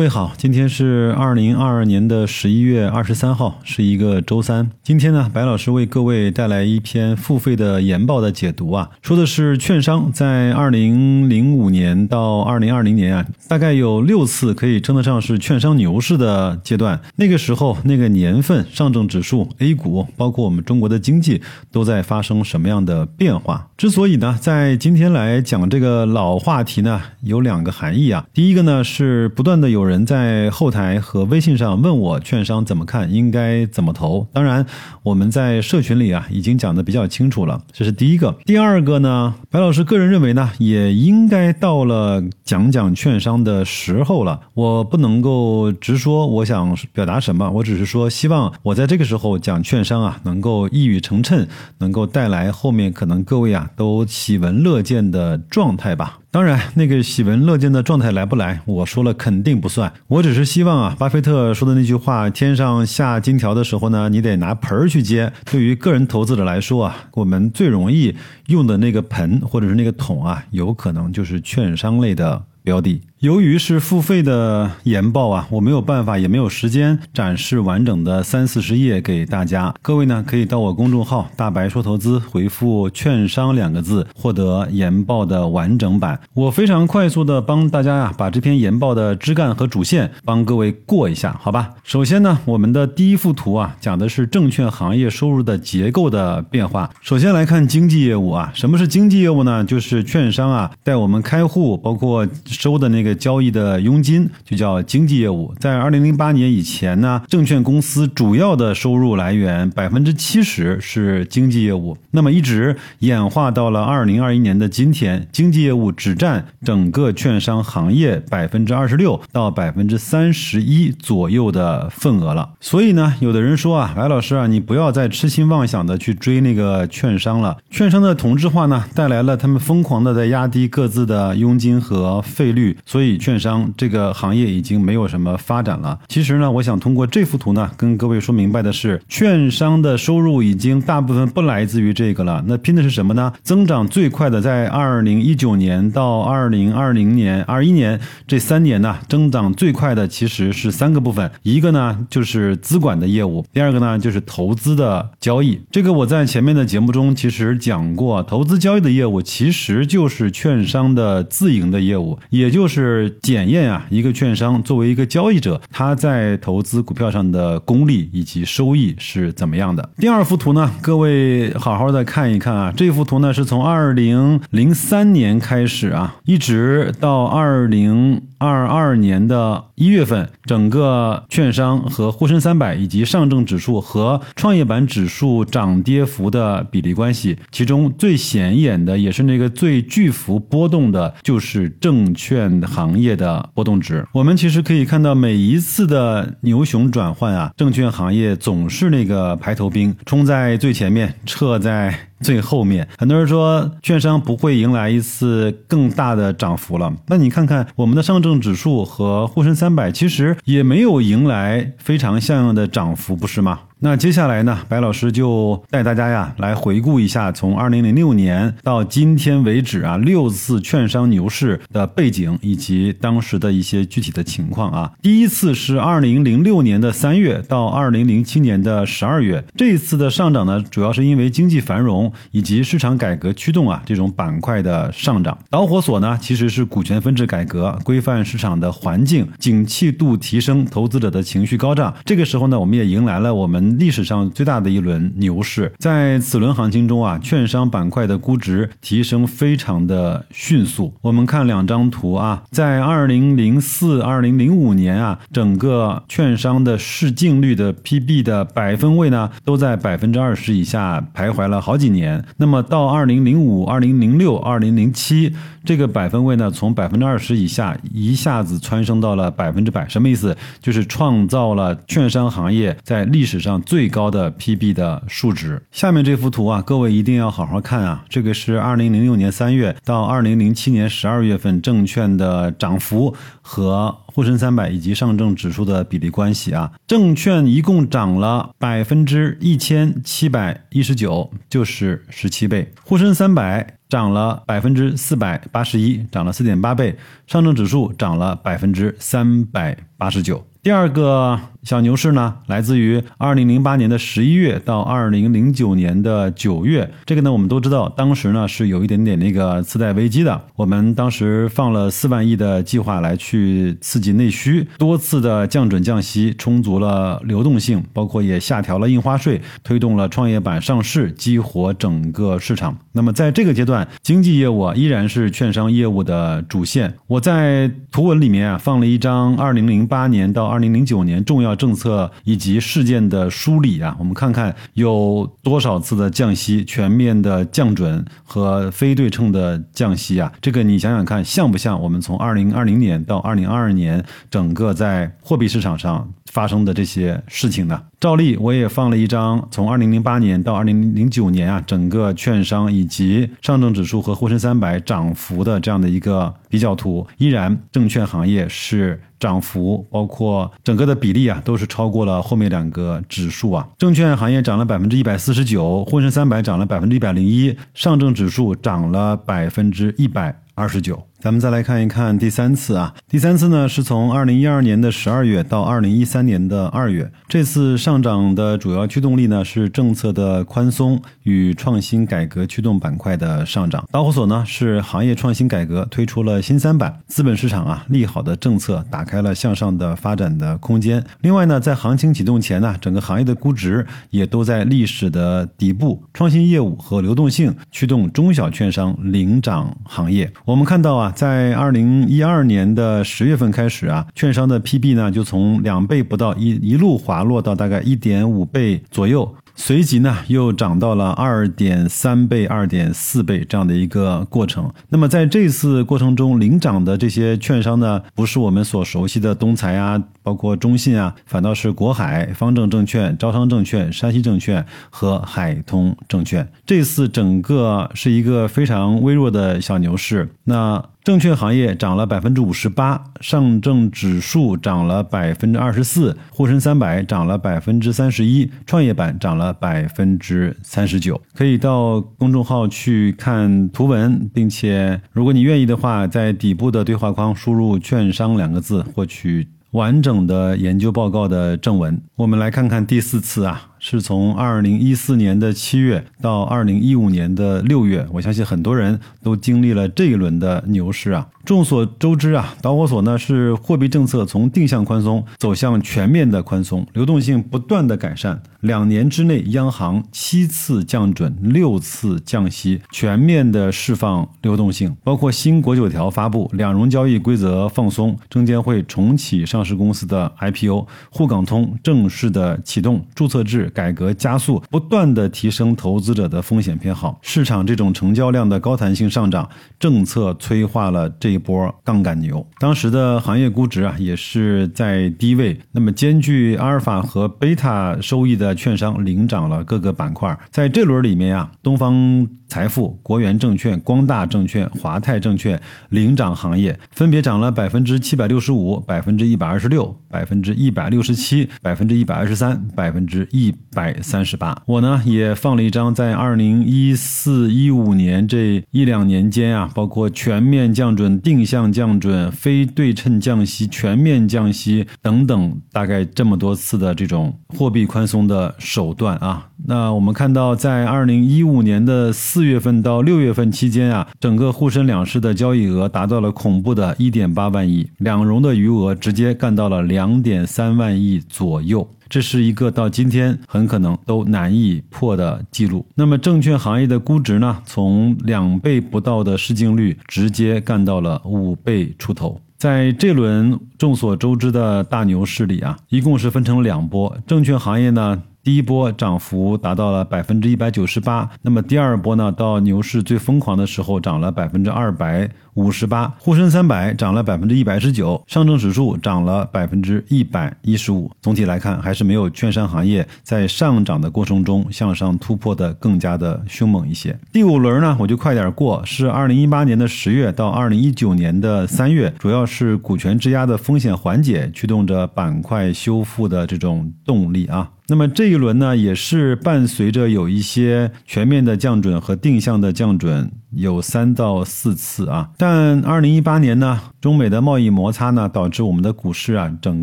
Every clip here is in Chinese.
各位好，今天是二零二二年的十一月二十三号，是一个周三。今天呢，白老师为各位带来一篇付费的研报的解读啊，说的是券商在二零零五年到二零二零年啊，大概有六次可以称得上是券商牛市的阶段。那个时候，那个年份，上证指数、A 股，包括我们中国的经济，都在发生什么样的变化？之所以呢，在今天来讲这个老话题呢，有两个含义啊。第一个呢，是不断的有人。人在后台和微信上问我券商怎么看，应该怎么投。当然，我们在社群里啊已经讲的比较清楚了，这是第一个。第二个呢，白老师个人认为呢，也应该到了讲讲券商的时候了。我不能够直说我想表达什么，我只是说希望我在这个时候讲券商啊，能够一语成谶，能够带来后面可能各位啊都喜闻乐见的状态吧。当然，那个喜闻乐见的状态来不来，我说了肯定不算。我只是希望啊，巴菲特说的那句话：“天上下金条的时候呢，你得拿盆儿去接。”对于个人投资者来说啊，我们最容易用的那个盆或者是那个桶啊，有可能就是券商类的标的。由于是付费的研报啊，我没有办法，也没有时间展示完整的三四十页给大家。各位呢，可以到我公众号“大白说投资”回复“券商”两个字，获得研报的完整版。我非常快速的帮大家呀，把这篇研报的枝干和主线帮各位过一下，好吧？首先呢，我们的第一幅图啊，讲的是证券行业收入的结构的变化。首先来看经纪业务啊，什么是经纪业务呢？就是券商啊带我们开户，包括收的那个。交易的佣金就叫经纪业务。在二零零八年以前呢，证券公司主要的收入来源百分之七十是经纪业务。那么一直演化到了二零二一年的今天，经纪业务只占整个券商行业百分之二十六到百分之三十一左右的份额了。所以呢，有的人说啊，白老师啊，你不要再痴心妄想的去追那个券商了。券商的同质化呢，带来了他们疯狂的在压低各自的佣金和费率，所以。券商这个行业已经没有什么发展了。其实呢，我想通过这幅图呢，跟各位说明白的是，券商的收入已经大部分不来自于这个了。那拼的是什么呢？增长最快的，在二零一九年到二零二零年、二一年这三年呢，增长最快的其实是三个部分。一个呢就是资管的业务，第二个呢就是投资的交易。这个我在前面的节目中其实讲过，投资交易的业务其实就是券商的自营的业务，也就是。检验啊，一个券商作为一个交易者，他在投资股票上的功力以及收益是怎么样的？第二幅图呢，各位好好的看一看啊，这幅图呢是从二零零三年开始啊，一直到二零。二二年的一月份，整个券商和沪深三百以及上证指数和创业板指数涨跌幅的比例关系，其中最显眼的，也是那个最巨幅波动的，就是证券行业的波动值。我们其实可以看到，每一次的牛熊转换啊，证券行业总是那个排头兵，冲在最前面，撤在。最后面，很多人说券商不会迎来一次更大的涨幅了。那你看看我们的上证指数和沪深三百，其实也没有迎来非常像样的涨幅，不是吗？那接下来呢，白老师就带大家呀来回顾一下从二零零六年到今天为止啊六次券商牛市的背景以及当时的一些具体的情况啊。第一次是二零零六年的三月到二零零七年的十二月，这一次的上涨呢，主要是因为经济繁荣以及市场改革驱动啊这种板块的上涨。导火索呢其实是股权分置改革、规范市场的环境、景气度提升、投资者的情绪高涨。这个时候呢，我们也迎来了我们。历史上最大的一轮牛市，在此轮行情中啊，券商板块的估值提升非常的迅速。我们看两张图啊，在二零零四、二零零五年啊，整个券商的市净率的 PB 的百分位呢，都在百分之二十以下徘徊了好几年。那么到二零零五、二零零六、二零零七。这个百分位呢，从百分之二十以下一下子蹿升到了百分之百，什么意思？就是创造了券商行业在历史上最高的 PB 的数值。下面这幅图啊，各位一定要好好看啊！这个是二零零六年三月到二零零七年十二月份证券的涨幅和沪深三百以及上证指数的比例关系啊。证券一共涨了百分之一千七百一十九，就是十七倍。沪深三百。涨了百分之四百八十一，涨了四点八倍。上证指数涨了百分之三百八十九。第二个小牛市呢，来自于二零零八年的十一月到二零零九年的九月。这个呢，我们都知道，当时呢是有一点点那个次贷危机的。我们当时放了四万亿的计划来去刺激内需，多次的降准降息，充足了流动性，包括也下调了印花税，推动了创业板上市，激活整个市场。那么在这个阶段，经济业务依然是券商业务的主线。我在图文里面啊放了一张二零零八年到二零零九年重要政策以及事件的梳理啊，我们看看有多少次的降息、全面的降准和非对称的降息啊？这个你想想看，像不像我们从二零二零年到二零二二年整个在货币市场上发生的这些事情呢？照例，我也放了一张从二零零八年到二零零九年啊，整个券商以及上证指数和沪深三百涨幅的这样的一个比较图。依然，证券行业是涨幅，包括整个的比例啊，都是超过了后面两个指数啊。证券行业涨了百分之一百四十九，沪深三百涨了百分之一百零一，上证指数涨了百分之一百二十九。咱们再来看一看第三次啊，第三次呢是从二零一二年的十二月到二零一三年的二月。这次上涨的主要驱动力呢是政策的宽松与创新改革驱动板块的上涨。导火索呢是行业创新改革推出了新三板，资本市场啊利好的政策打开了向上的发展的空间。另外呢，在行情启动前呢，整个行业的估值也都在历史的底部，创新业务和流动性驱动中小券商领涨行业。我们看到啊在二零一二年的十月份开始啊，券商的 PB 呢就从两倍不到一一路滑落到大概一点五倍左右。随即呢，又涨到了二点三倍、二点四倍这样的一个过程。那么在这次过程中，领涨的这些券商呢，不是我们所熟悉的东财啊，包括中信啊，反倒是国海、方正证券、招商证券、山西证券和海通证券。这次整个是一个非常微弱的小牛市。那证券行业涨了百分之五十八，上证指数涨了百分之二十四，沪深三百涨了百分之三十一，创业板涨了百分之三十九。可以到公众号去看图文，并且如果你愿意的话，在底部的对话框输入“券商”两个字，获取完整的研究报告的正文。我们来看看第四次啊。是从二零一四年的七月到二零一五年的六月，我相信很多人都经历了这一轮的牛市啊。众所周知啊，导火索呢是货币政策从定向宽松走向全面的宽松，流动性不断的改善。两年之内，央行七次降准，六次降息，全面的释放流动性，包括新国九条发布，两融交易规则放松，证监会重启上市公司的 IPO，沪港通正式的启动，注册制。改革加速，不断的提升投资者的风险偏好，市场这种成交量的高弹性上涨，政策催化了这一波杠杆牛。当时的行业估值啊，也是在低位。那么兼具阿尔法和贝塔收益的券商领涨了各个板块。在这轮里面啊，东方。财富、国元证券、光大证券、华泰证券领涨行业，分别涨了百分之七百六十五、百分之一百二十六、百分之一百六十七、百分之一百二十三、百分之一百三十八。我呢也放了一张，在二零一四一五年这一两年间啊，包括全面降准、定向降准、非对称降息、全面降息等等，大概这么多次的这种货币宽松的手段啊。那我们看到，在二零一五年的四四月份到六月份期间啊，整个沪深两市的交易额达到了恐怖的一点八万亿，两融的余额直接干到了两点三万亿左右，这是一个到今天很可能都难以破的记录。那么证券行业的估值呢，从两倍不到的市净率，直接干到了五倍出头。在这轮众所周知的大牛市里啊，一共是分成两波，证券行业呢。第一波涨幅达到了百分之一百九十八，那么第二波呢？到牛市最疯狂的时候，涨了百分之二百五十八，沪深三百涨了百分之一百十九，上证指数涨了百分之一百一十五。总体来看，还是没有券商行业在上涨的过程中向上突破的更加的凶猛一些。第五轮呢，我就快点过，是二零一八年的十月到二零一九年的三月，主要是股权质押的风险缓解驱动着板块修复的这种动力啊。那么这一轮呢，也是伴随着有一些全面的降准和定向的降准，有三到四次啊。但二零一八年呢，中美的贸易摩擦呢，导致我们的股市啊，整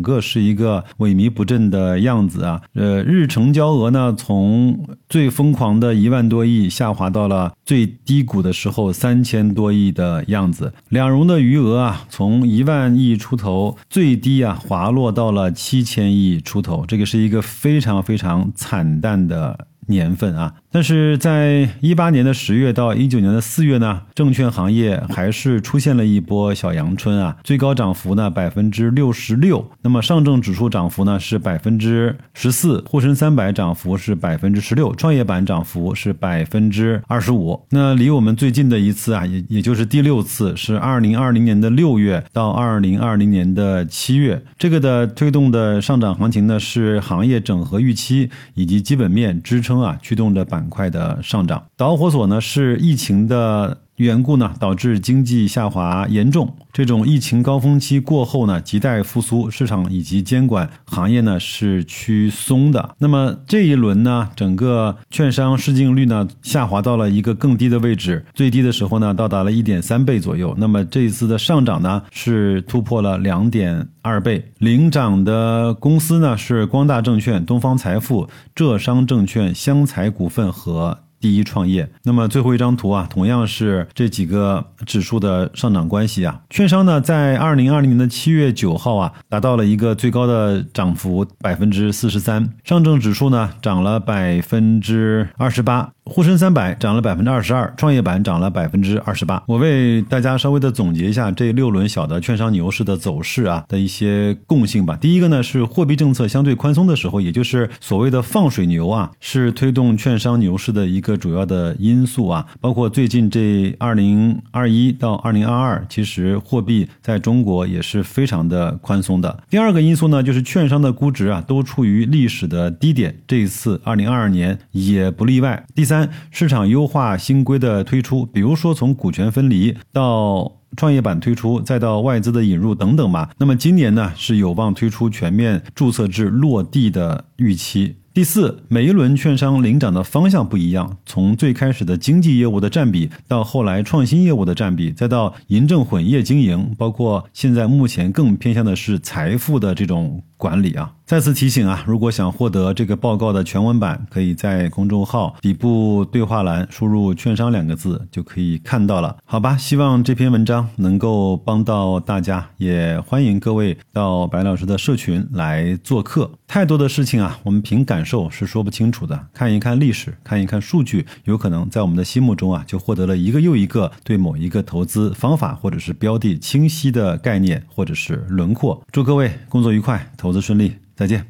个是一个萎靡不振的样子啊。呃，日成交额呢，从最疯狂的一万多亿下滑到了最低谷的时候三千多亿的样子。两融的余额啊，从一万亿出头最低啊，滑落到了七千亿出头。这个是一个非常。非常惨淡的年份啊。但是在一八年的十月到一九年的四月呢，证券行业还是出现了一波小阳春啊，最高涨幅呢百分之六十六。那么上证指数涨幅呢是百分之十四，沪深三百涨幅是百分之十六，创业板涨幅是百分之二十五。那离我们最近的一次啊，也也就是第六次是二零二零年的六月到二零二零年的七月，这个的推动的上涨行情呢是行业整合预期以及基本面支撑啊驱动着板。板块的上涨，导火索呢是疫情的缘故呢，导致经济下滑严重。这种疫情高峰期过后呢，亟待复苏，市场以及监管行业呢是趋松的。那么这一轮呢，整个券商市净率呢下滑到了一个更低的位置，最低的时候呢到达了一点三倍左右。那么这一次的上涨呢是突破了两点二倍，领涨的公司呢是光大证券、东方财富、浙商证券、湘财股份和。第一创业，那么最后一张图啊，同样是这几个指数的上涨关系啊。券商呢，在二零二零年的七月九号啊，达到了一个最高的涨幅百分之四十三，上证指数呢涨了百分之二十八。沪深三百涨了百分之二十二，创业板涨了百分之二十八。我为大家稍微的总结一下这六轮小的券商牛市的走势啊的一些共性吧。第一个呢是货币政策相对宽松的时候，也就是所谓的放水牛啊，是推动券商牛市的一个主要的因素啊。包括最近这二零二一到二零二二，其实货币在中国也是非常的宽松的。第二个因素呢就是券商的估值啊都处于历史的低点，这一次二零二二年也不例外。第三三。市场优化新规的推出，比如说从股权分离到创业板推出，再到外资的引入等等吧。那么今年呢是有望推出全面注册制落地的预期。第四，每一轮券商领涨的方向不一样，从最开始的经济业务的占比，到后来创新业务的占比，再到银证混业经营，包括现在目前更偏向的是财富的这种。管理啊，再次提醒啊，如果想获得这个报告的全文版，可以在公众号底部对话栏输入“券商”两个字就可以看到了。好吧，希望这篇文章能够帮到大家，也欢迎各位到白老师的社群来做客。太多的事情啊，我们凭感受是说不清楚的。看一看历史，看一看数据，有可能在我们的心目中啊，就获得了一个又一个对某一个投资方法或者是标的清晰的概念或者是轮廓。祝各位工作愉快，投。投资顺利，再见。